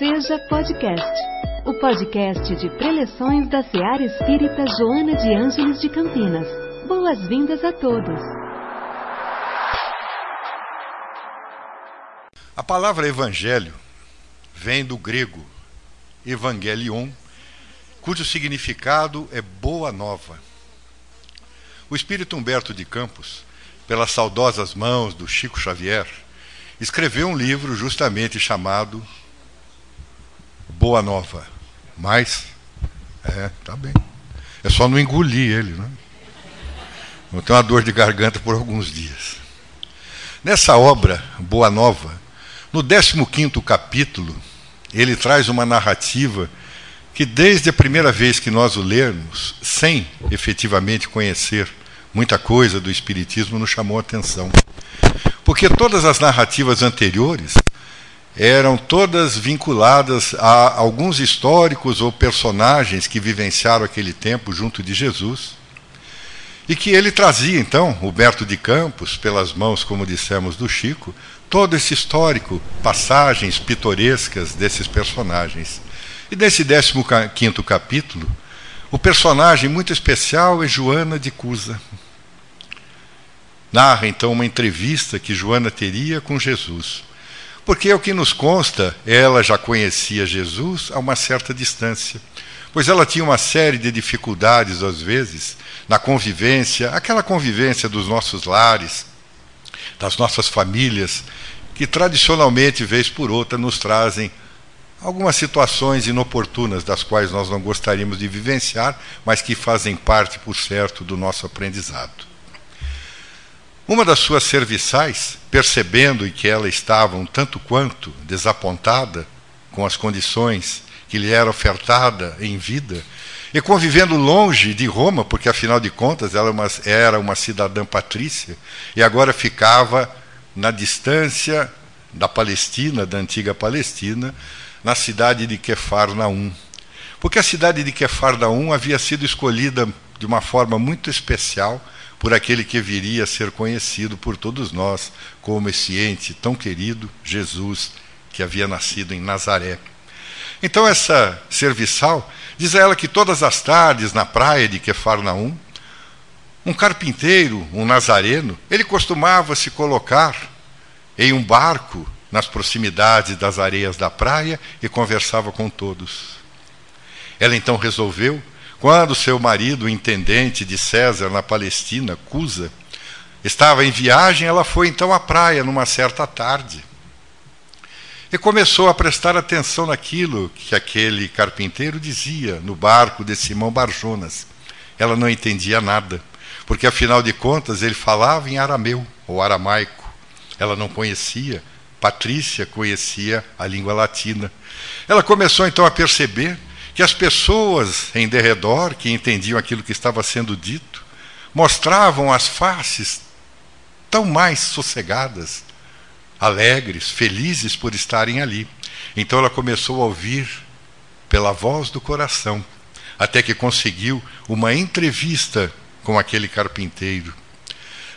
Seja Podcast, o podcast de preleções da Seara Espírita Joana de Ângeles de Campinas. Boas-vindas a todos. A palavra evangelho vem do grego evangelion, cujo significado é boa nova. O espírito Humberto de Campos, pelas saudosas mãos do Chico Xavier, escreveu um livro justamente chamado Boa Nova. Mas, é, tá bem. É só não engolir ele, né? Vou ter uma dor de garganta por alguns dias. Nessa obra, Boa Nova, no 15 capítulo, ele traz uma narrativa que, desde a primeira vez que nós o lermos, sem efetivamente conhecer muita coisa do Espiritismo, nos chamou a atenção. Porque todas as narrativas anteriores eram todas vinculadas a alguns históricos ou personagens que vivenciaram aquele tempo junto de Jesus. E que ele trazia, então, Huberto de Campos, pelas mãos, como dissemos, do Chico, todo esse histórico, passagens pitorescas desses personagens. E nesse 15 capítulo, o personagem muito especial é Joana de Cusa. Narra então uma entrevista que Joana teria com Jesus. Porque o que nos consta, ela já conhecia Jesus a uma certa distância, pois ela tinha uma série de dificuldades, às vezes, na convivência, aquela convivência dos nossos lares, das nossas famílias, que tradicionalmente, vez por outra, nos trazem algumas situações inoportunas das quais nós não gostaríamos de vivenciar, mas que fazem parte, por certo, do nosso aprendizado. Uma das suas serviçais, percebendo que ela estava um tanto quanto desapontada com as condições que lhe era ofertada em vida, e convivendo longe de Roma, porque afinal de contas ela era uma cidadã patrícia, e agora ficava na distância da Palestina, da antiga Palestina, na cidade de Quefarnaum. Porque a cidade de Quefarnaum havia sido escolhida de uma forma muito especial por aquele que viria a ser conhecido por todos nós como esse ente tão querido, Jesus, que havia nascido em Nazaré. Então, essa serviçal diz a ela que todas as tardes, na praia de Quefarnaum, um carpinteiro, um nazareno, ele costumava se colocar em um barco nas proximidades das areias da praia e conversava com todos. Ela então resolveu quando seu marido, intendente de César na Palestina, Cusa, estava em viagem, ela foi então à praia numa certa tarde. E começou a prestar atenção naquilo que aquele carpinteiro dizia no barco de Simão Barjonas. Ela não entendia nada, porque afinal de contas ele falava em arameu ou aramaico. Ela não conhecia, Patrícia conhecia a língua latina. Ela começou então a perceber que as pessoas em derredor, que entendiam aquilo que estava sendo dito, mostravam as faces tão mais sossegadas, alegres, felizes por estarem ali. Então ela começou a ouvir pela voz do coração, até que conseguiu uma entrevista com aquele carpinteiro.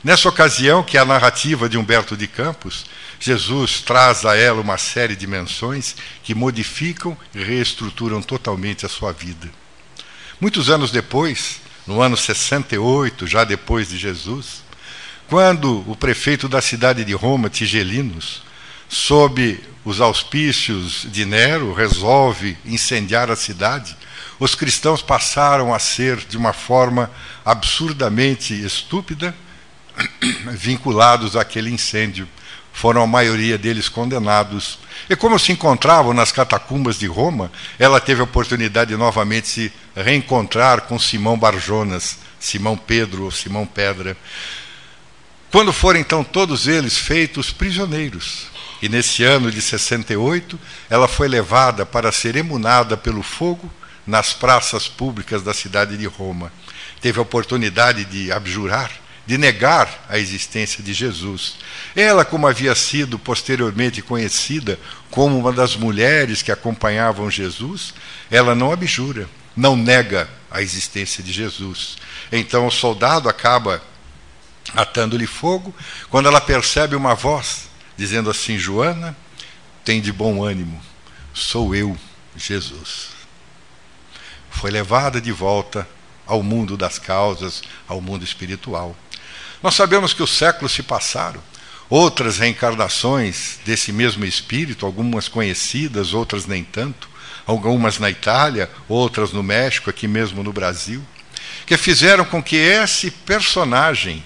Nessa ocasião, que é a narrativa de Humberto de Campos, Jesus traz a ela uma série de menções que modificam e reestruturam totalmente a sua vida. Muitos anos depois, no ano 68, já depois de Jesus, quando o prefeito da cidade de Roma, Tigelinos, sob os auspícios de Nero, resolve incendiar a cidade, os cristãos passaram a ser, de uma forma absurdamente estúpida, vinculados àquele incêndio foram a maioria deles condenados. E como se encontravam nas catacumbas de Roma, ela teve a oportunidade de novamente se reencontrar com Simão Barjonas, Simão Pedro ou Simão Pedra. Quando foram então todos eles feitos prisioneiros. E nesse ano de 68, ela foi levada para ser emunada pelo fogo nas praças públicas da cidade de Roma. Teve a oportunidade de abjurar de negar a existência de Jesus. Ela, como havia sido posteriormente conhecida como uma das mulheres que acompanhavam Jesus, ela não abjura, não nega a existência de Jesus. Então o soldado acaba atando-lhe fogo, quando ela percebe uma voz dizendo assim: Joana, tem de bom ânimo, sou eu, Jesus. Foi levada de volta ao mundo das causas, ao mundo espiritual. Nós sabemos que os séculos se passaram, outras reencarnações desse mesmo espírito, algumas conhecidas, outras nem tanto, algumas na Itália, outras no México, aqui mesmo no Brasil, que fizeram com que esse personagem,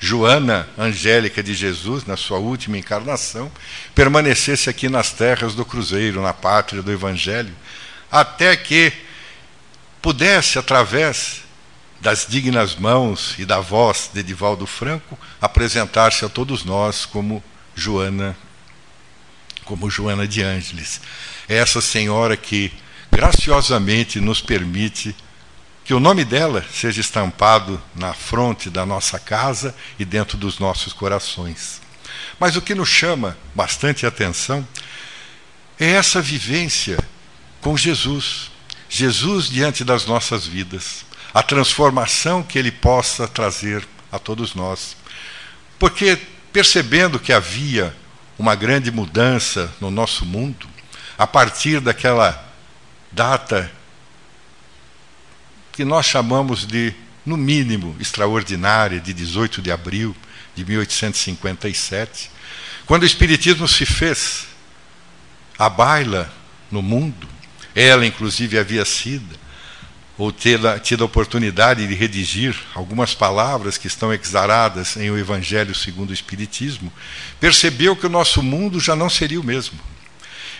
Joana Angélica de Jesus, na sua última encarnação, permanecesse aqui nas terras do Cruzeiro, na pátria do Evangelho, até que pudesse, através das dignas mãos e da voz de Edivaldo Franco, apresentar-se a todos nós como Joana, como Joana de Ângeles. É essa senhora que graciosamente nos permite que o nome dela seja estampado na fronte da nossa casa e dentro dos nossos corações. Mas o que nos chama bastante atenção é essa vivência com Jesus. Jesus diante das nossas vidas a transformação que ele possa trazer a todos nós. Porque percebendo que havia uma grande mudança no nosso mundo, a partir daquela data que nós chamamos de, no mínimo, extraordinária, de 18 de abril de 1857, quando o Espiritismo se fez a baila no mundo, ela inclusive havia sido ou ter tido a oportunidade de redigir algumas palavras que estão exaradas em O Evangelho segundo o Espiritismo, percebeu que o nosso mundo já não seria o mesmo.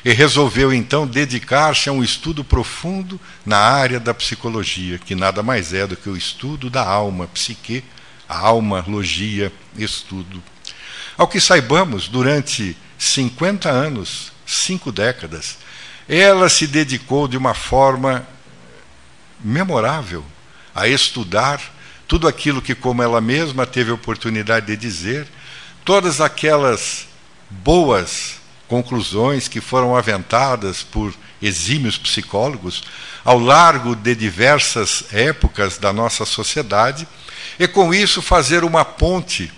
E resolveu então dedicar-se a um estudo profundo na área da psicologia, que nada mais é do que o estudo da alma, psique, a alma, logia, estudo. Ao que saibamos, durante 50 anos, cinco décadas, ela se dedicou de uma forma memorável a estudar tudo aquilo que, como ela mesma teve oportunidade de dizer, todas aquelas boas conclusões que foram aventadas por exímios psicólogos ao largo de diversas épocas da nossa sociedade, e com isso fazer uma ponte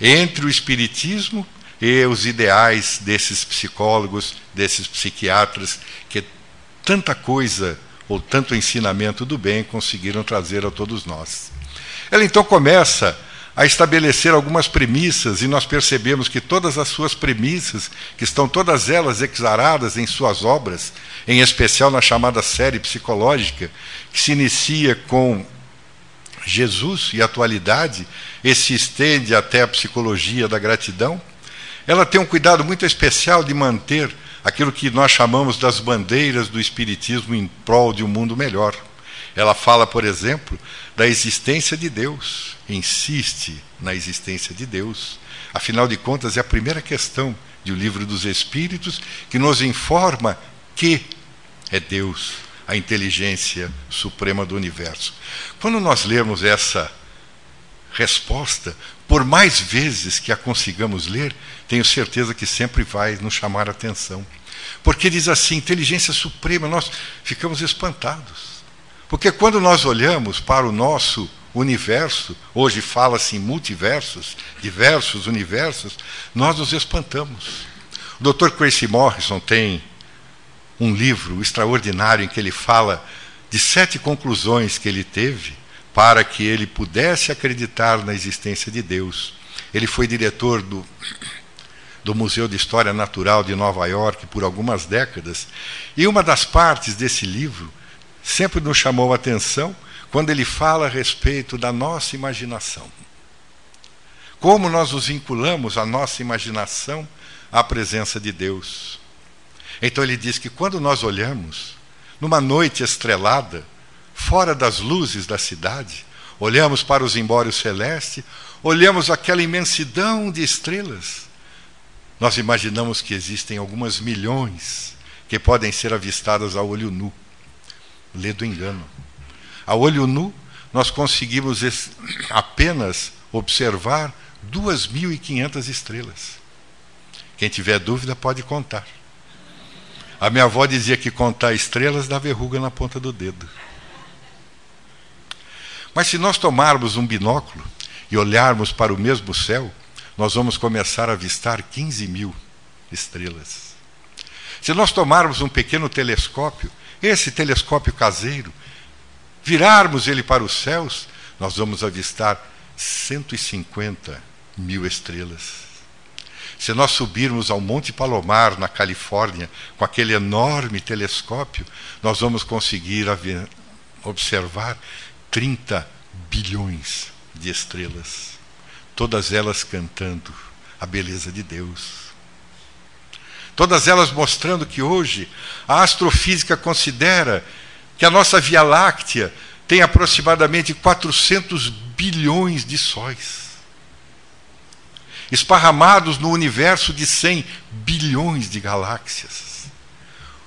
entre o Espiritismo e os ideais desses psicólogos, desses psiquiatras, que tanta coisa ou tanto ensinamento do bem conseguiram trazer a todos nós. Ela então começa a estabelecer algumas premissas e nós percebemos que todas as suas premissas, que estão todas elas exaradas em suas obras, em especial na chamada série psicológica, que se inicia com Jesus e atualidade e se estende até a psicologia da gratidão, ela tem um cuidado muito especial de manter aquilo que nós chamamos das bandeiras do Espiritismo em prol de um mundo melhor. Ela fala, por exemplo, da existência de Deus, insiste na existência de Deus. Afinal de contas, é a primeira questão do Livro dos Espíritos que nos informa que é Deus, a inteligência suprema do universo. Quando nós lermos essa resposta, por mais vezes que a consigamos ler, tenho certeza que sempre vai nos chamar a atenção. Porque diz assim, inteligência suprema, nós ficamos espantados. Porque quando nós olhamos para o nosso universo, hoje fala-se em multiversos, diversos universos, nós nos espantamos. O Dr. Tracy Morrison tem um livro extraordinário em que ele fala de sete conclusões que ele teve para que ele pudesse acreditar na existência de Deus. Ele foi diretor do, do Museu de História Natural de Nova York por algumas décadas, e uma das partes desse livro sempre nos chamou a atenção quando ele fala a respeito da nossa imaginação. Como nós nos vinculamos à nossa imaginação à presença de Deus. Então ele diz que quando nós olhamos, numa noite estrelada, fora das luzes da cidade, olhamos para os embórios celestes, olhamos aquela imensidão de estrelas. Nós imaginamos que existem algumas milhões que podem ser avistadas a olho nu. Lê do engano. A olho nu, nós conseguimos apenas observar 2.500 estrelas. Quem tiver dúvida pode contar. A minha avó dizia que contar estrelas dá verruga na ponta do dedo. Mas se nós tomarmos um binóculo e olharmos para o mesmo céu, nós vamos começar a avistar 15 mil estrelas. Se nós tomarmos um pequeno telescópio, esse telescópio caseiro, virarmos ele para os céus, nós vamos avistar 150 mil estrelas. Se nós subirmos ao Monte Palomar, na Califórnia, com aquele enorme telescópio, nós vamos conseguir observar 30 bilhões de estrelas, todas elas cantando a beleza de Deus. Todas elas mostrando que hoje a astrofísica considera que a nossa Via Láctea tem aproximadamente 400 bilhões de sóis, esparramados no universo de 100 bilhões de galáxias.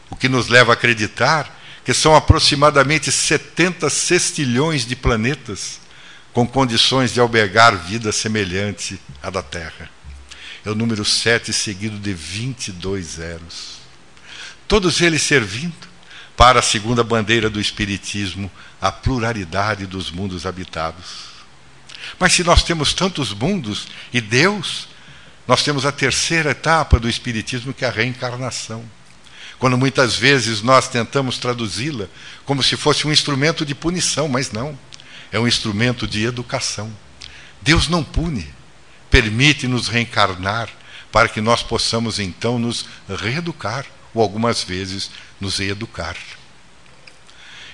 O que nos leva a acreditar que são aproximadamente 70 sextilhões de planetas com condições de albergar vida semelhante à da Terra. É o número 7 seguido de 22 zeros. Todos eles servindo para a segunda bandeira do Espiritismo, a pluralidade dos mundos habitados. Mas se nós temos tantos mundos e Deus, nós temos a terceira etapa do Espiritismo, que é a reencarnação. Quando muitas vezes nós tentamos traduzi-la como se fosse um instrumento de punição, mas não. É um instrumento de educação. Deus não pune, permite-nos reencarnar para que nós possamos então nos reeducar ou algumas vezes nos educar.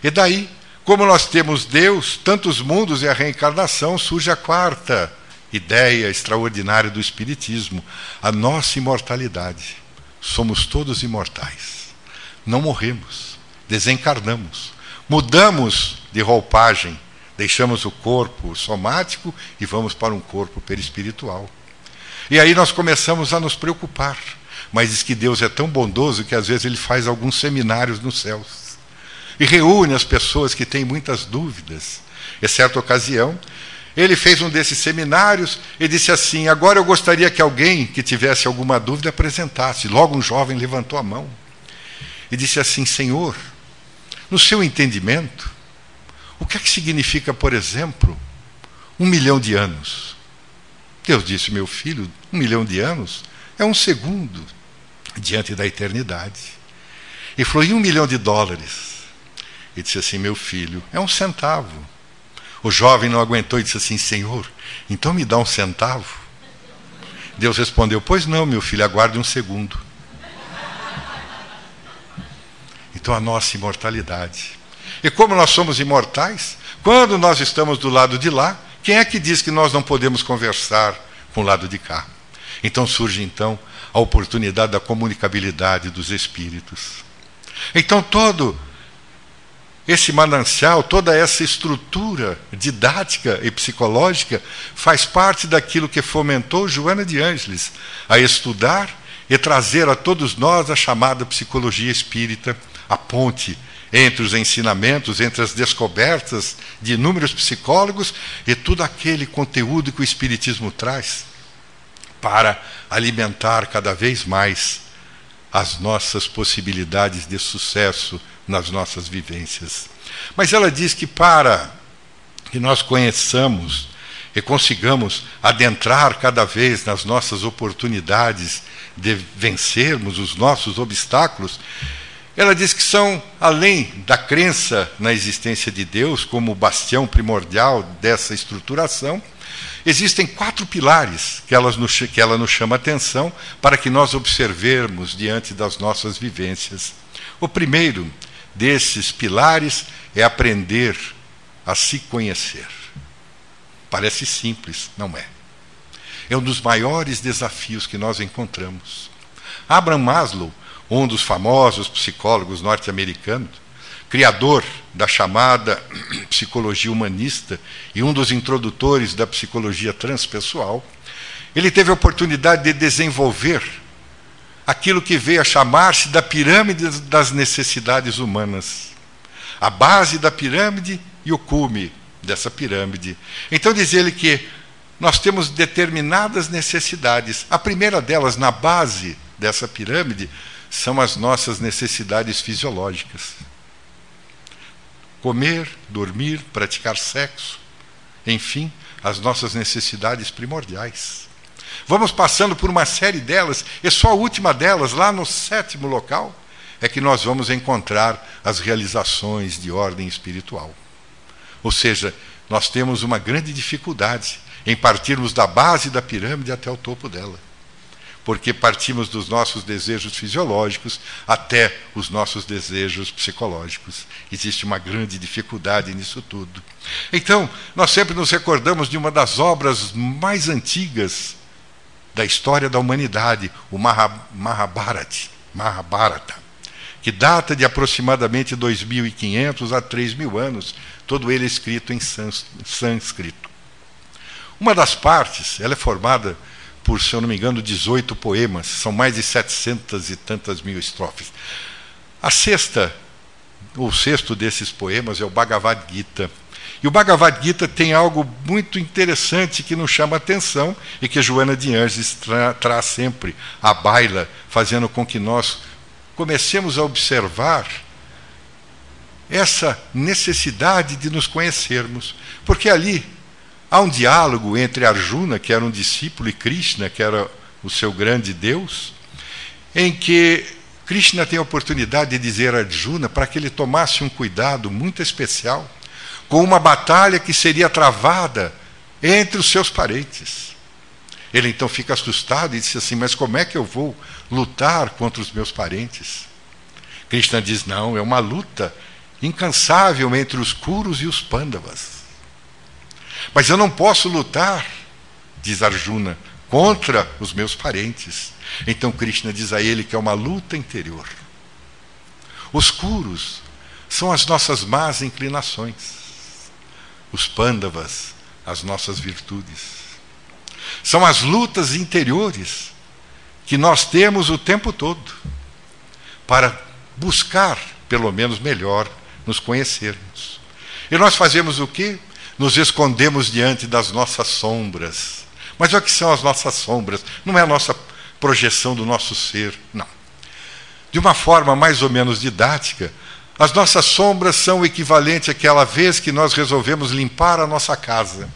E daí, como nós temos Deus, tantos mundos e a reencarnação, surge a quarta ideia extraordinária do Espiritismo, a nossa imortalidade. Somos todos imortais. Não morremos, desencarnamos, mudamos de roupagem, deixamos o corpo somático e vamos para um corpo perispiritual. E aí nós começamos a nos preocupar mas diz que Deus é tão bondoso que às vezes ele faz alguns seminários nos céus e reúne as pessoas que têm muitas dúvidas. Em certa ocasião, ele fez um desses seminários e disse assim: Agora eu gostaria que alguém que tivesse alguma dúvida apresentasse. Logo um jovem levantou a mão e disse assim: Senhor, no seu entendimento, o que é que significa, por exemplo, um milhão de anos? Deus disse: Meu filho, um milhão de anos é um segundo diante da eternidade. E falou: e um milhão de dólares? E disse assim: meu filho, é um centavo. O jovem não aguentou e disse assim: Senhor, então me dá um centavo? Deus respondeu: Pois não, meu filho, aguarde um segundo. Então a nossa imortalidade. E como nós somos imortais, quando nós estamos do lado de lá, quem é que diz que nós não podemos conversar com o lado de cá? Então surge então a oportunidade da comunicabilidade dos espíritos. Então todo esse manancial, toda essa estrutura didática e psicológica faz parte daquilo que fomentou Joana de Ângeles a estudar e trazer a todos nós a chamada psicologia espírita, a ponte entre os ensinamentos, entre as descobertas de inúmeros psicólogos e todo aquele conteúdo que o espiritismo traz para alimentar cada vez mais as nossas possibilidades de sucesso nas nossas vivências. Mas ela diz que para que nós conheçamos e consigamos adentrar cada vez nas nossas oportunidades de vencermos os nossos obstáculos, ela diz que são, além da crença na existência de Deus como bastião primordial dessa estruturação, Existem quatro pilares que ela, nos, que ela nos chama atenção para que nós observemos diante das nossas vivências. O primeiro desses pilares é aprender a se conhecer. Parece simples, não é. É um dos maiores desafios que nós encontramos. Abraham Maslow, um dos famosos psicólogos norte-americanos, criador da chamada psicologia humanista e um dos introdutores da psicologia transpessoal, ele teve a oportunidade de desenvolver aquilo que veio a chamar-se da pirâmide das necessidades humanas. A base da pirâmide e o cume dessa pirâmide. Então diz ele que nós temos determinadas necessidades. A primeira delas, na base dessa pirâmide, são as nossas necessidades fisiológicas comer, dormir, praticar sexo, enfim, as nossas necessidades primordiais. Vamos passando por uma série delas, e só a última delas, lá no sétimo local, é que nós vamos encontrar as realizações de ordem espiritual. Ou seja, nós temos uma grande dificuldade em partirmos da base da pirâmide até o topo dela. Porque partimos dos nossos desejos fisiológicos até os nossos desejos psicológicos. Existe uma grande dificuldade nisso tudo. Então, nós sempre nos recordamos de uma das obras mais antigas da história da humanidade, o Mahabharata, Mahabharata que data de aproximadamente 2.500 a 3.000 anos, todo ele escrito em sânscrito. Uma das partes, ela é formada por, se eu não me engano, 18 poemas, são mais de 700 e tantas mil estrofes. A sexta, o sexto desses poemas é o Bhagavad Gita. E o Bhagavad Gita tem algo muito interessante que nos chama a atenção e que Joana de Anjos tra traz sempre à baila, fazendo com que nós comecemos a observar essa necessidade de nos conhecermos. Porque ali Há um diálogo entre Arjuna, que era um discípulo, e Krishna, que era o seu grande Deus, em que Krishna tem a oportunidade de dizer a Arjuna para que ele tomasse um cuidado muito especial com uma batalha que seria travada entre os seus parentes. Ele então fica assustado e diz assim: Mas como é que eu vou lutar contra os meus parentes? Krishna diz: Não, é uma luta incansável entre os Kuros e os Pandavas. Mas eu não posso lutar, diz Arjuna, contra os meus parentes. Então Krishna diz a ele que é uma luta interior. Os curos são as nossas más inclinações. Os pândavas, as nossas virtudes. São as lutas interiores que nós temos o tempo todo para buscar, pelo menos melhor, nos conhecermos. E nós fazemos o quê? nos escondemos diante das nossas sombras. Mas o que são as nossas sombras? Não é a nossa projeção do nosso ser, não. De uma forma mais ou menos didática, as nossas sombras são o equivalente àquela vez que nós resolvemos limpar a nossa casa.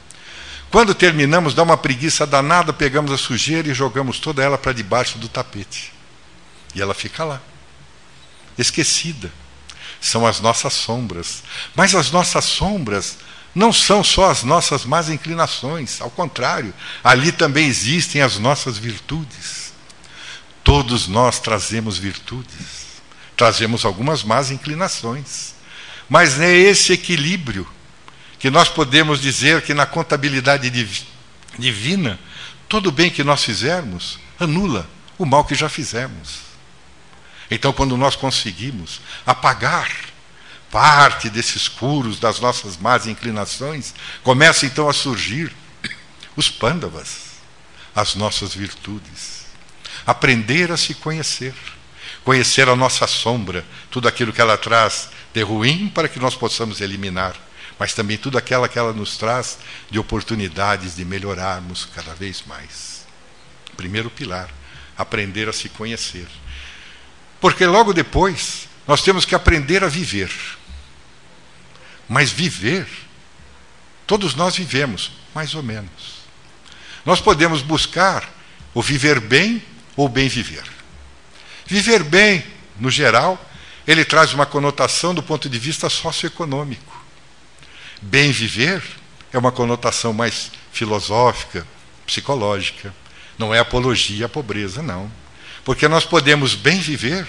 Quando terminamos, dá uma preguiça danada, pegamos a sujeira e jogamos toda ela para debaixo do tapete. E ela fica lá, esquecida. São as nossas sombras. Mas as nossas sombras não são só as nossas más inclinações, ao contrário, ali também existem as nossas virtudes. Todos nós trazemos virtudes, trazemos algumas más inclinações, mas é esse equilíbrio que nós podemos dizer que na contabilidade divina, todo bem que nós fizermos anula o mal que já fizemos. Então, quando nós conseguimos apagar parte desses curos das nossas más inclinações, começa então a surgir os pândavas, as nossas virtudes. Aprender a se conhecer, conhecer a nossa sombra, tudo aquilo que ela traz de ruim para que nós possamos eliminar, mas também tudo aquilo que ela nos traz de oportunidades de melhorarmos cada vez mais. Primeiro pilar, aprender a se conhecer. Porque logo depois nós temos que aprender a viver. Mas viver, todos nós vivemos, mais ou menos. Nós podemos buscar o viver bem ou bem viver. Viver bem, no geral, ele traz uma conotação do ponto de vista socioeconômico. Bem viver é uma conotação mais filosófica, psicológica. Não é apologia à pobreza, não. Porque nós podemos bem viver,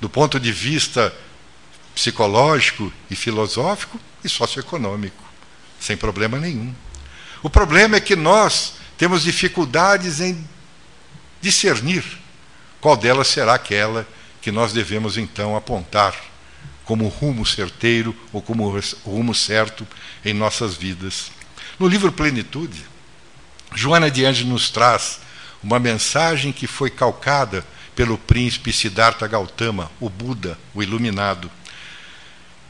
do ponto de vista psicológico e filosófico, e socioeconômico, sem problema nenhum. O problema é que nós temos dificuldades em discernir qual delas será aquela que nós devemos então apontar como rumo certeiro ou como rumo certo em nossas vidas. No livro Plenitude, Joana de Anjos nos traz uma mensagem que foi calcada pelo príncipe Siddhartha Gautama, o Buda, o iluminado.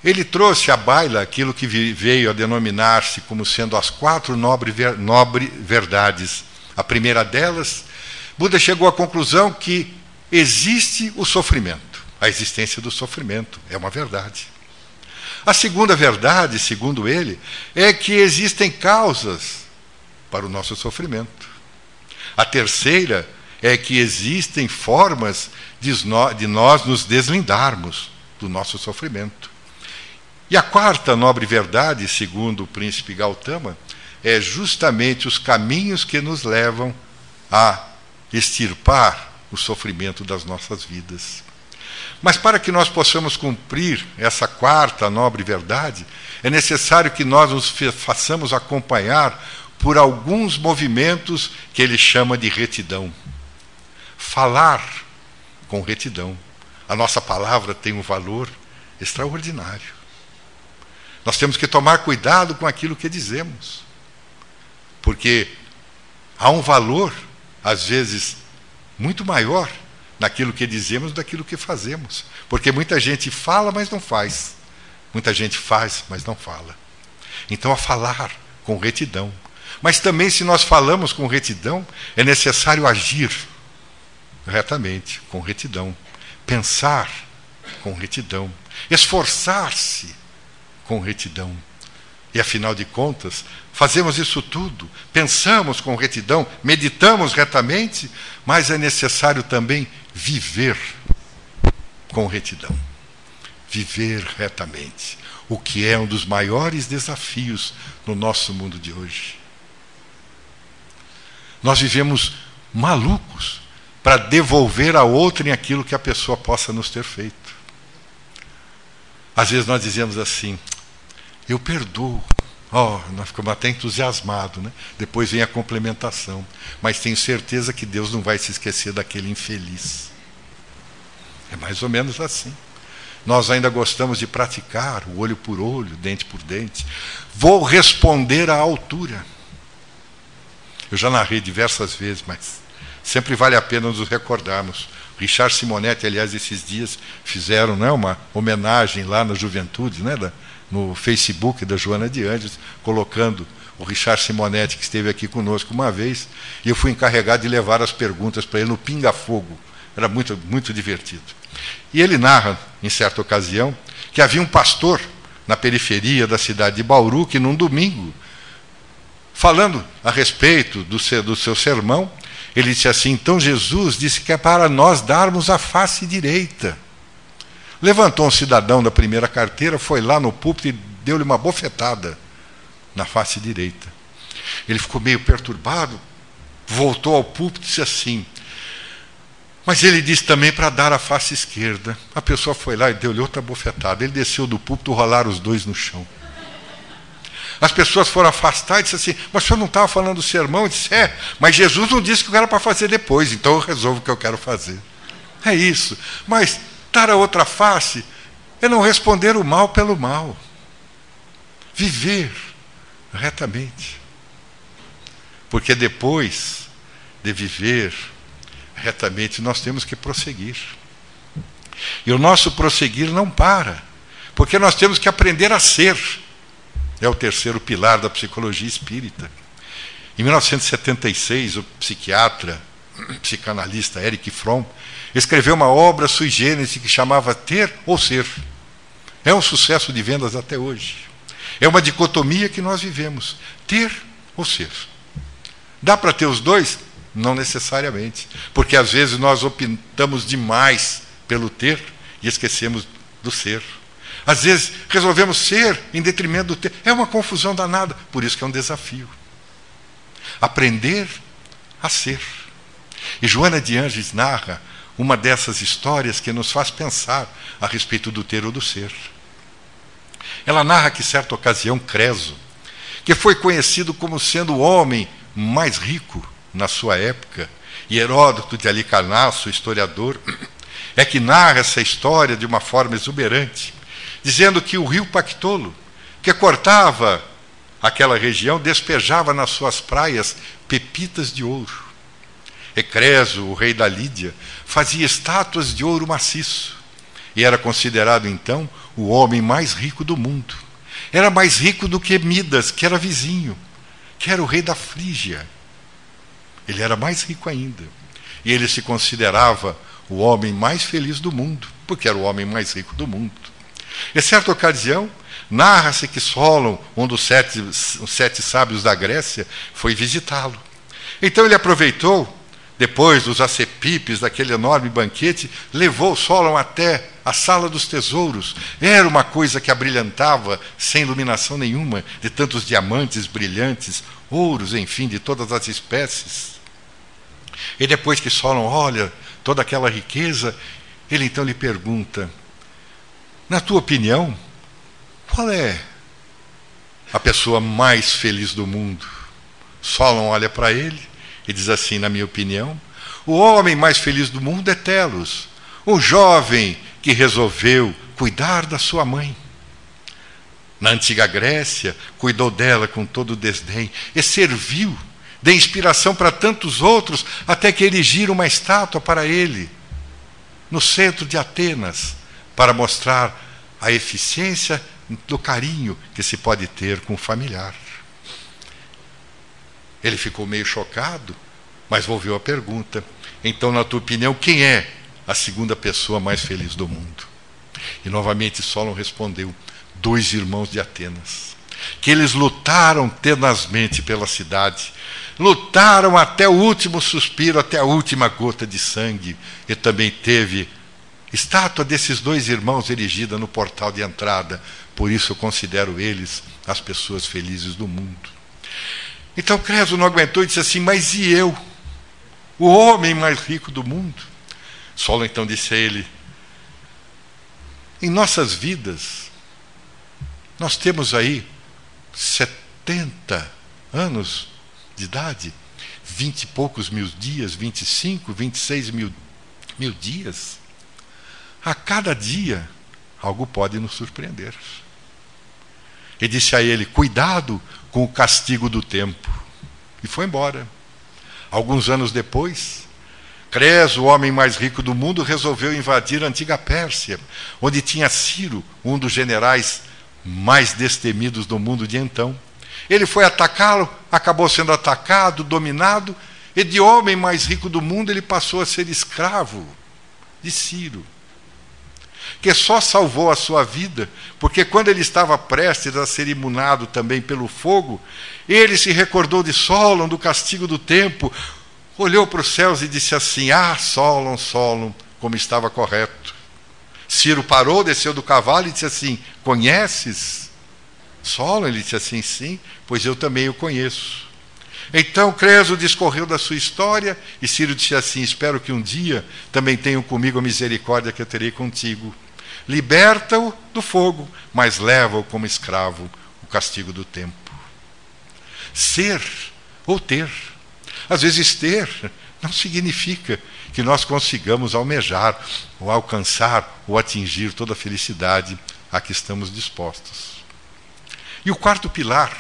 Ele trouxe à baila aquilo que veio a denominar-se como sendo as quatro nobre, nobre verdades. A primeira delas, Buda chegou à conclusão que existe o sofrimento. A existência do sofrimento é uma verdade. A segunda verdade, segundo ele, é que existem causas para o nosso sofrimento. A terceira é que existem formas de nós nos deslindarmos do nosso sofrimento. E a quarta nobre verdade, segundo o príncipe Gautama, é justamente os caminhos que nos levam a extirpar o sofrimento das nossas vidas. Mas para que nós possamos cumprir essa quarta nobre verdade, é necessário que nós nos façamos acompanhar por alguns movimentos que ele chama de retidão. Falar com retidão. A nossa palavra tem um valor extraordinário. Nós temos que tomar cuidado com aquilo que dizemos. Porque há um valor, às vezes, muito maior naquilo que dizemos daquilo que fazemos. Porque muita gente fala, mas não faz. Muita gente faz, mas não fala. Então, a falar com retidão. Mas também, se nós falamos com retidão, é necessário agir retamente, com retidão. Pensar com retidão. Esforçar-se com retidão. E afinal de contas, fazemos isso tudo, pensamos com retidão, meditamos retamente, mas é necessário também viver com retidão. Viver retamente. O que é um dos maiores desafios no nosso mundo de hoje. Nós vivemos malucos para devolver a outrem aquilo que a pessoa possa nos ter feito. Às vezes nós dizemos assim: eu perdoo. Oh, nós ficamos até entusiasmados, né? Depois vem a complementação. Mas tenho certeza que Deus não vai se esquecer daquele infeliz. É mais ou menos assim. Nós ainda gostamos de praticar o olho por olho, dente por dente. Vou responder à altura. Eu já narrei diversas vezes, mas sempre vale a pena nos recordarmos. Richard Simonetti, aliás, esses dias fizeram né, uma homenagem lá na juventude, né, da, no Facebook da Joana de Anjos, colocando o Richard Simonetti, que esteve aqui conosco uma vez, e eu fui encarregado de levar as perguntas para ele no Pinga Fogo. Era muito, muito divertido. E ele narra, em certa ocasião, que havia um pastor na periferia da cidade de Bauru que, num domingo, falando a respeito do seu, do seu sermão, ele disse assim: Então Jesus disse que é para nós darmos a face direita. Levantou um cidadão da primeira carteira, foi lá no púlpito e deu-lhe uma bofetada na face direita. Ele ficou meio perturbado, voltou ao púlpito e disse assim: Mas ele disse também para dar a face esquerda. A pessoa foi lá e deu-lhe outra bofetada. Ele desceu do púlpito, rolaram os dois no chão. As pessoas foram afastar e disseram assim: Mas o senhor não estava falando do sermão? Eu disse: É, mas Jesus não disse que era para fazer depois, então eu resolvo o que eu quero fazer. É isso. Mas Dar a outra face é não responder o mal pelo mal. Viver retamente. Porque depois de viver retamente, nós temos que prosseguir. E o nosso prosseguir não para, porque nós temos que aprender a ser. É o terceiro pilar da psicologia espírita. Em 1976, o psiquiatra, psicanalista Eric Fromm, escreveu uma obra sui generis que chamava Ter ou Ser. É um sucesso de vendas até hoje. É uma dicotomia que nós vivemos: ter ou ser. Dá para ter os dois? Não necessariamente. Porque às vezes nós optamos demais pelo ter e esquecemos do ser. Às vezes resolvemos ser em detrimento do ter. É uma confusão danada. Por isso que é um desafio. Aprender a ser. E Joana de Anjos narra uma dessas histórias que nos faz pensar a respeito do ter ou do ser. Ela narra que, certa ocasião, Creso, que foi conhecido como sendo o homem mais rico na sua época, e Heródoto de Alicarnasso, historiador, é que narra essa história de uma forma exuberante, dizendo que o rio Pactolo, que cortava aquela região, despejava nas suas praias pepitas de ouro. Ecreso, o rei da Lídia, fazia estátuas de ouro maciço e era considerado então o homem mais rico do mundo. Era mais rico do que Midas, que era vizinho, que era o rei da Frígia. Ele era mais rico ainda. E ele se considerava o homem mais feliz do mundo, porque era o homem mais rico do mundo. Em certa ocasião, narra-se que Solon, um dos sete, sete sábios da Grécia, foi visitá-lo. Então ele aproveitou, depois dos acepipes daquele enorme banquete, levou Solon até a sala dos tesouros. Era uma coisa que abrilhantava sem iluminação nenhuma, de tantos diamantes brilhantes, ouros, enfim, de todas as espécies. E depois que Solon olha toda aquela riqueza, ele então lhe pergunta: Na tua opinião, qual é a pessoa mais feliz do mundo? Solon olha para ele e diz assim, na minha opinião: o homem mais feliz do mundo é Telos, o jovem que resolveu cuidar da sua mãe. Na antiga Grécia, cuidou dela com todo desdém e serviu de inspiração para tantos outros, até que erigiram uma estátua para ele no centro de Atenas, para mostrar a eficiência do carinho que se pode ter com o familiar. Ele ficou meio chocado, mas volveu a pergunta: então, na tua opinião, quem é a segunda pessoa mais feliz do mundo? E novamente Solon respondeu: dois irmãos de Atenas, que eles lutaram tenazmente pela cidade, lutaram até o último suspiro, até a última gota de sangue, e também teve estátua desses dois irmãos erigida no portal de entrada. Por isso eu considero eles as pessoas felizes do mundo. Então Creso não aguentou e disse assim: Mas e eu, o homem mais rico do mundo? Solo então disse a ele: Em nossas vidas, nós temos aí 70 anos de idade, vinte e poucos mil dias, 25, 26 mil, mil dias. A cada dia, algo pode nos surpreender. E disse a ele: Cuidado com o castigo do tempo. E foi embora. Alguns anos depois, Creso, o homem mais rico do mundo, resolveu invadir a antiga Pérsia, onde tinha Ciro, um dos generais mais destemidos do mundo de então. Ele foi atacá-lo, acabou sendo atacado, dominado, e de homem mais rico do mundo ele passou a ser escravo de Ciro que só salvou a sua vida, porque quando ele estava prestes a ser imunado também pelo fogo, ele se recordou de Solon, do castigo do tempo, olhou para os céus e disse assim: Ah, Solon, Solon, como estava correto. Ciro parou, desceu do cavalo e disse assim: Conheces? Solon? Ele disse assim: Sim, pois eu também o conheço. Então Creso discorreu da sua história e Ciro disse assim: Espero que um dia também tenham comigo a misericórdia que eu terei contigo. Liberta-o do fogo, mas leva-o como escravo o castigo do tempo. Ser ou ter. Às vezes, ter não significa que nós consigamos almejar ou alcançar ou atingir toda a felicidade a que estamos dispostos. E o quarto pilar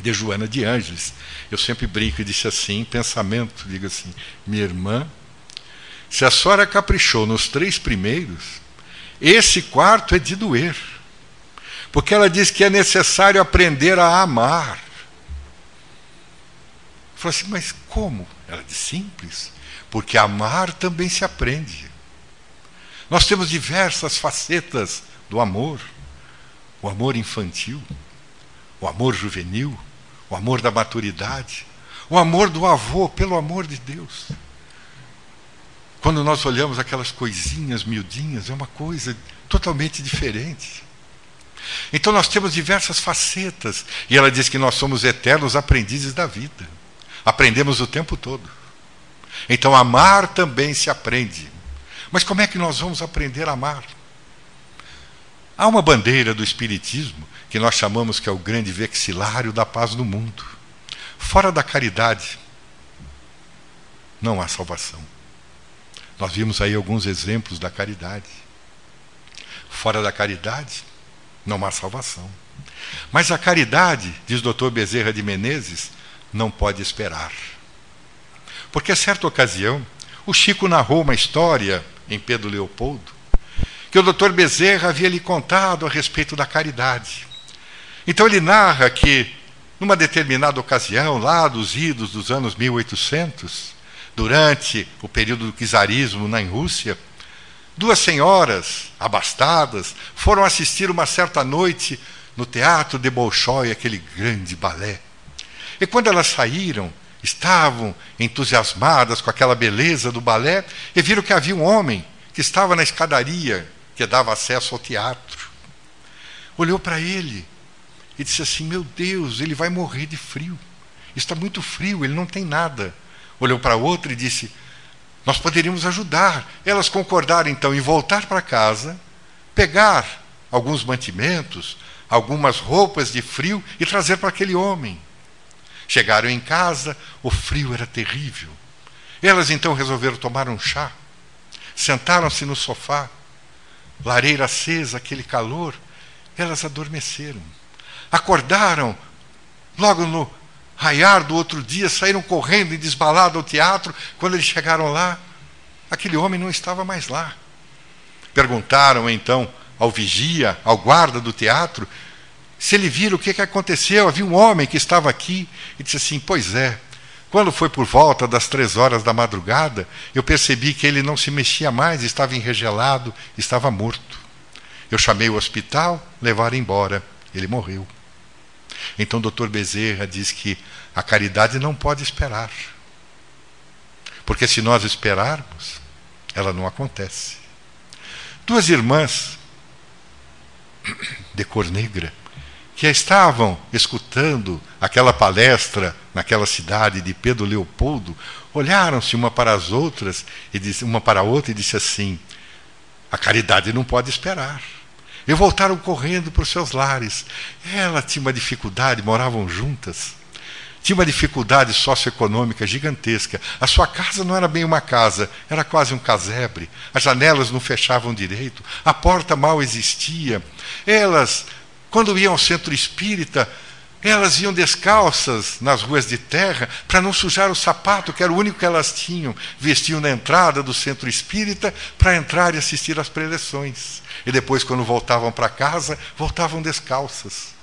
de Joana de Ângeles, eu sempre brinco e disse assim, pensamento, digo assim, minha irmã, se a senhora caprichou nos três primeiros, esse quarto é de doer. Porque ela diz que é necessário aprender a amar. Falei assim, mas como? Ela diz simples. Porque amar também se aprende. Nós temos diversas facetas do amor: o amor infantil, o amor juvenil, o amor da maturidade, o amor do avô, pelo amor de Deus. Quando nós olhamos aquelas coisinhas miudinhas, é uma coisa totalmente diferente. Então nós temos diversas facetas. E ela diz que nós somos eternos aprendizes da vida. Aprendemos o tempo todo. Então amar também se aprende. Mas como é que nós vamos aprender a amar? Há uma bandeira do Espiritismo que nós chamamos que é o grande vexilário da paz no mundo. Fora da caridade, não há salvação. Nós vimos aí alguns exemplos da caridade. Fora da caridade, não há salvação. Mas a caridade, diz o Dr. Bezerra de Menezes, não pode esperar. Porque, a certa ocasião, o Chico narrou uma história em Pedro Leopoldo, que o Dr. Bezerra havia lhe contado a respeito da caridade. Então ele narra que, numa determinada ocasião, lá dos idos dos anos 1800, durante o período do czarismo na Rússia, duas senhoras abastadas foram assistir uma certa noite no teatro de Bolshoi, aquele grande balé. E quando elas saíram, estavam entusiasmadas com aquela beleza do balé e viram que havia um homem que estava na escadaria que dava acesso ao teatro. Olhou para ele e disse assim: Meu Deus, ele vai morrer de frio. Está muito frio, ele não tem nada. Olhou para outra e disse: Nós poderíamos ajudar. Elas concordaram então em voltar para casa, pegar alguns mantimentos, algumas roupas de frio e trazer para aquele homem. Chegaram em casa, o frio era terrível. Elas então resolveram tomar um chá. Sentaram-se no sofá, lareira acesa, aquele calor. Elas adormeceram. Acordaram logo no raiar do outro dia, saíram correndo e desbalado ao teatro. Quando eles chegaram lá, aquele homem não estava mais lá. Perguntaram então ao vigia, ao guarda do teatro, se ele vira o que, que aconteceu. Havia um homem que estava aqui e disse assim: Pois é, quando foi por volta das três horas da madrugada, eu percebi que ele não se mexia mais, estava enregelado, estava morto. Eu chamei o hospital, levaram embora. Ele morreu. Então o doutor Bezerra diz que a caridade não pode esperar. Porque se nós esperarmos, ela não acontece. Duas irmãs de cor negra que estavam escutando aquela palestra naquela cidade de Pedro Leopoldo, olharam-se uma para as outras e disse, uma para a outra e disse assim: a caridade não pode esperar. E voltaram correndo para os seus lares. Ela tinha uma dificuldade, moravam juntas. Tinha uma dificuldade socioeconômica gigantesca. A sua casa não era bem uma casa, era quase um casebre. As janelas não fechavam direito, a porta mal existia. Elas, quando iam ao centro espírita, elas iam descalças nas ruas de terra para não sujar o sapato, que era o único que elas tinham. Vestiam na entrada do centro espírita para entrar e assistir às preleções. E depois, quando voltavam para casa, voltavam descalças.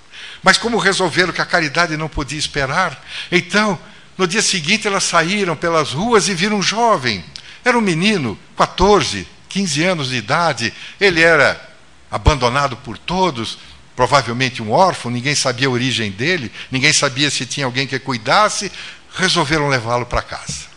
Mas como resolveram que a caridade não podia esperar, então, no dia seguinte, elas saíram pelas ruas e viram um jovem. Era um menino, 14, 15 anos de idade. Ele era abandonado por todos, provavelmente um órfão, ninguém sabia a origem dele, ninguém sabia se tinha alguém que cuidasse, resolveram levá-lo para casa.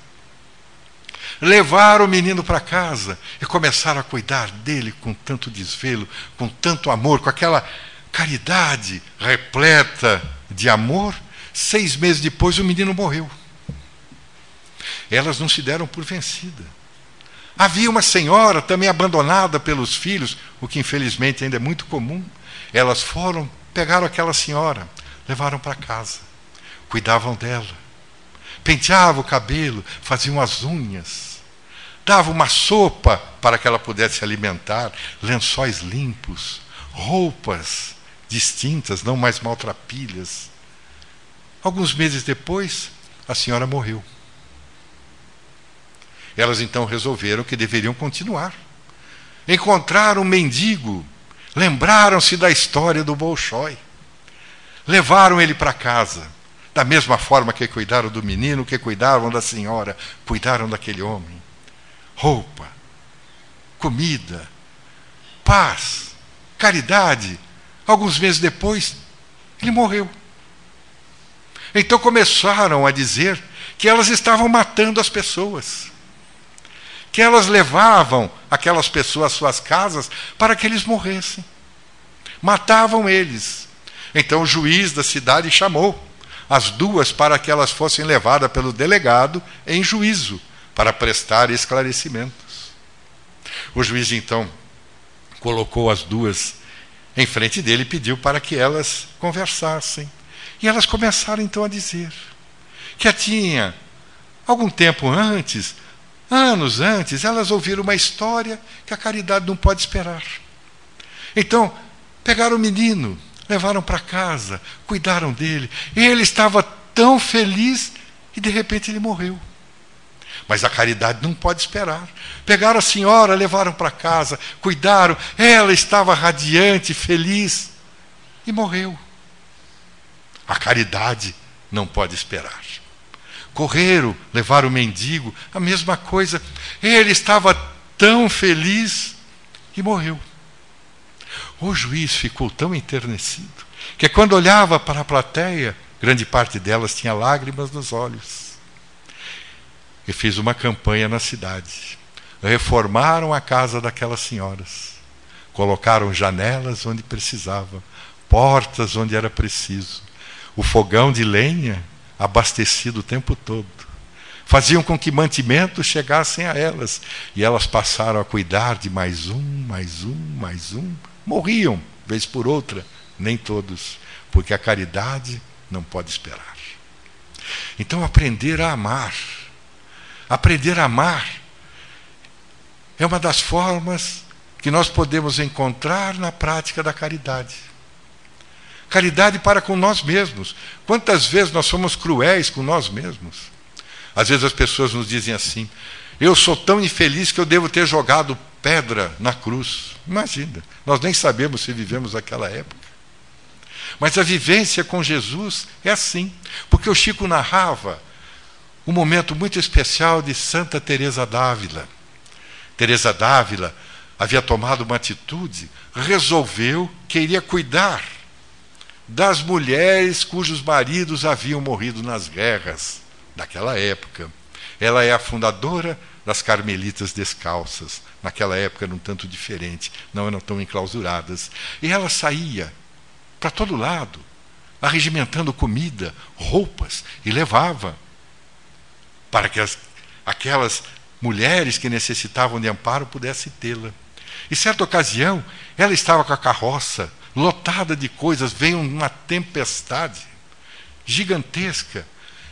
Levaram o menino para casa e começaram a cuidar dele com tanto desvelo, com tanto amor, com aquela caridade repleta de amor. Seis meses depois, o menino morreu. Elas não se deram por vencida. Havia uma senhora também abandonada pelos filhos, o que infelizmente ainda é muito comum elas foram, pegaram aquela senhora, levaram para casa, cuidavam dela, penteavam o cabelo, faziam as unhas, davam uma sopa para que ela pudesse se alimentar, lençóis limpos, roupas distintas, não mais maltrapilhas. Alguns meses depois, a senhora morreu. Elas então resolveram que deveriam continuar. Encontraram um mendigo Lembraram-se da história do Bolshoi. Levaram ele para casa. Da mesma forma que cuidaram do menino, que cuidavam da senhora, cuidaram daquele homem. Roupa, comida, paz, caridade. Alguns meses depois, ele morreu. Então começaram a dizer que elas estavam matando as pessoas que elas levavam aquelas pessoas às suas casas para que eles morressem. Matavam eles. Então o juiz da cidade chamou as duas para que elas fossem levadas pelo delegado em juízo para prestar esclarecimentos. O juiz então colocou as duas em frente dele e pediu para que elas conversassem. E elas começaram então a dizer que tinha algum tempo antes Anos antes, elas ouviram uma história que a caridade não pode esperar. Então, pegaram o menino, levaram para casa, cuidaram dele. Ele estava tão feliz e de repente ele morreu. Mas a caridade não pode esperar. Pegaram a senhora, levaram para casa, cuidaram, ela estava radiante, feliz e morreu. A caridade não pode esperar correram, levaram o mendigo, a mesma coisa. Ele estava tão feliz e morreu. O juiz ficou tão enternecido que quando olhava para a plateia, grande parte delas tinha lágrimas nos olhos. e fez uma campanha na cidade. Reformaram a casa daquelas senhoras. Colocaram janelas onde precisava, portas onde era preciso, o fogão de lenha abastecido o tempo todo. Faziam com que mantimentos chegassem a elas e elas passaram a cuidar de mais um, mais um, mais um. Morriam, vez por outra, nem todos, porque a caridade não pode esperar. Então, aprender a amar. Aprender a amar é uma das formas que nós podemos encontrar na prática da caridade. Caridade para com nós mesmos. Quantas vezes nós somos cruéis com nós mesmos? Às vezes as pessoas nos dizem assim: eu sou tão infeliz que eu devo ter jogado pedra na cruz. Imagina, nós nem sabemos se vivemos aquela época. Mas a vivência com Jesus é assim, porque o Chico narrava um momento muito especial de Santa Teresa d'Ávila. Teresa d'Ávila havia tomado uma atitude, resolveu que iria cuidar das mulheres cujos maridos haviam morrido nas guerras daquela época. Ela é a fundadora das Carmelitas Descalças. Naquela época era um tanto diferente, não eram tão enclausuradas. E ela saía para todo lado, arregimentando comida, roupas, e levava para que as, aquelas mulheres que necessitavam de amparo pudessem tê-la. E certa ocasião, ela estava com a carroça lotada de coisas, veio uma tempestade gigantesca.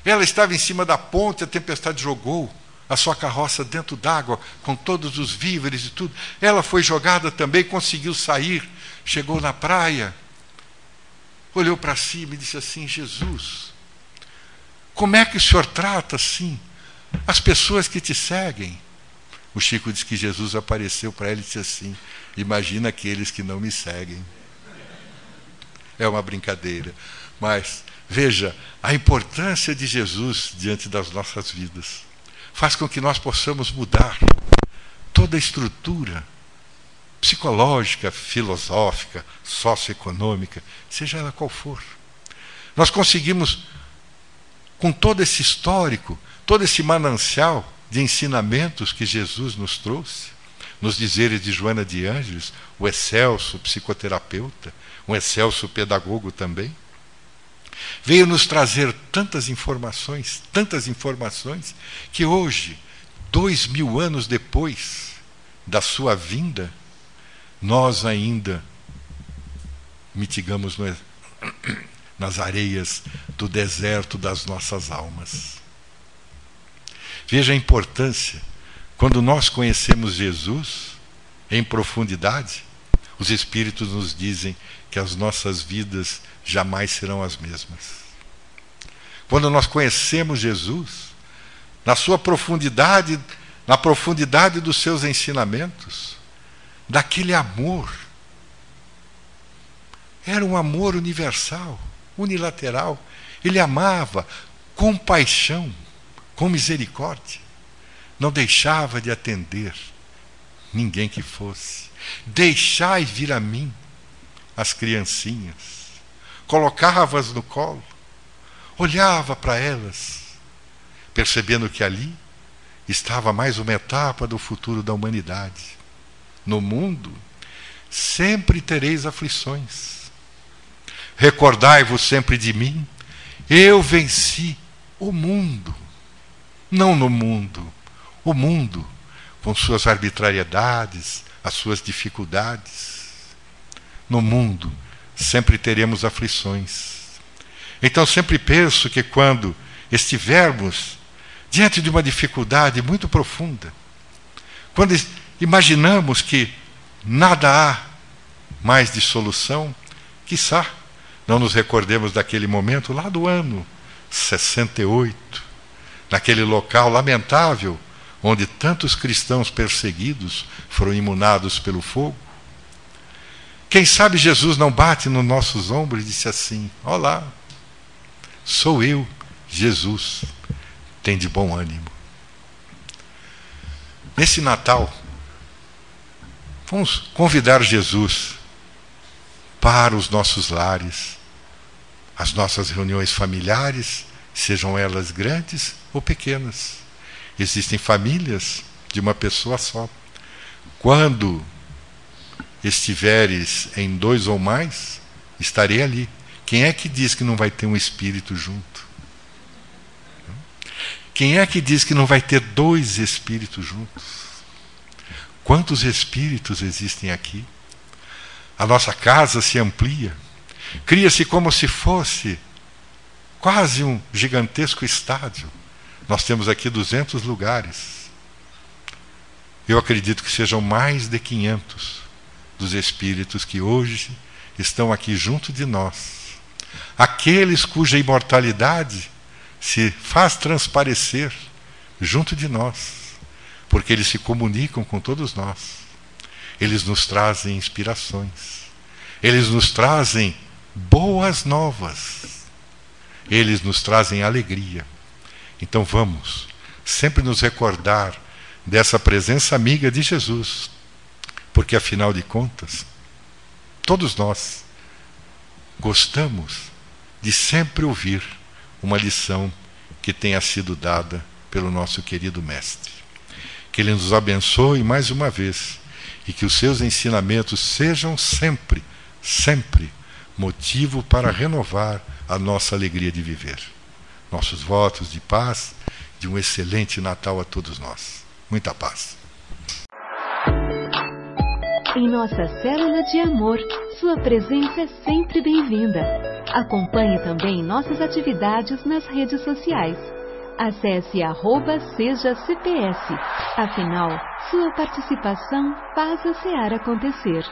Ela estava em cima da ponte, a tempestade jogou a sua carroça dentro d'água, com todos os víveres e tudo. Ela foi jogada também, conseguiu sair, chegou na praia, olhou para cima e disse assim: Jesus, como é que o senhor trata assim as pessoas que te seguem? O Chico diz que Jesus apareceu para ele e disse assim: Imagina aqueles que não me seguem. É uma brincadeira, mas veja a importância de Jesus diante das nossas vidas. Faz com que nós possamos mudar toda a estrutura psicológica, filosófica, socioeconômica, seja ela qual for. Nós conseguimos, com todo esse histórico, todo esse manancial de ensinamentos que Jesus nos trouxe, nos dizeres de Joana de Ângeles, o excelso psicoterapeuta, um excelso pedagogo também, veio nos trazer tantas informações, tantas informações, que hoje, dois mil anos depois da sua vinda, nós ainda mitigamos no, nas areias do deserto das nossas almas. Veja a importância. Quando nós conhecemos Jesus em profundidade, os Espíritos nos dizem que as nossas vidas jamais serão as mesmas. Quando nós conhecemos Jesus, na sua profundidade, na profundidade dos seus ensinamentos, daquele amor. Era um amor universal, unilateral. Ele amava com paixão, com misericórdia. Não deixava de atender ninguém que fosse. Deixai vir a mim as criancinhas. Colocava-as no colo, olhava para elas, percebendo que ali estava mais uma etapa do futuro da humanidade no mundo, sempre tereis aflições. Recordai-vos sempre de mim, eu venci o mundo. Não no mundo, o mundo, com suas arbitrariedades, as suas dificuldades. No mundo, sempre teremos aflições. Então, sempre penso que quando estivermos diante de uma dificuldade muito profunda, quando imaginamos que nada há mais de solução, quiçá não nos recordemos daquele momento lá do ano 68, naquele local lamentável onde tantos cristãos perseguidos foram imunados pelo fogo. Quem sabe Jesus não bate nos nossos ombros e disse assim: Olá, sou eu, Jesus, tem de bom ânimo. Nesse Natal, Vamos convidar Jesus para os nossos lares, as nossas reuniões familiares, sejam elas grandes ou pequenas. Existem famílias de uma pessoa só. Quando estiveres em dois ou mais, estarei ali. Quem é que diz que não vai ter um espírito junto? Quem é que diz que não vai ter dois espíritos juntos? Quantos espíritos existem aqui? A nossa casa se amplia, cria-se como se fosse quase um gigantesco estádio. Nós temos aqui 200 lugares. Eu acredito que sejam mais de 500 dos espíritos que hoje estão aqui junto de nós. Aqueles cuja imortalidade se faz transparecer junto de nós, porque eles se comunicam com todos nós. Eles nos trazem inspirações. Eles nos trazem boas novas. Eles nos trazem alegria. Então vamos sempre nos recordar dessa presença amiga de Jesus, porque afinal de contas, todos nós gostamos de sempre ouvir uma lição que tenha sido dada pelo nosso querido Mestre. Que Ele nos abençoe mais uma vez e que os seus ensinamentos sejam sempre, sempre motivo para renovar a nossa alegria de viver. Nossos votos de paz, de um excelente Natal a todos nós. Muita paz. Em nossa célula de amor, sua presença é sempre bem-vinda. Acompanhe também nossas atividades nas redes sociais. Acesse arroba seja CPS. Afinal, sua participação faz a SEAR acontecer.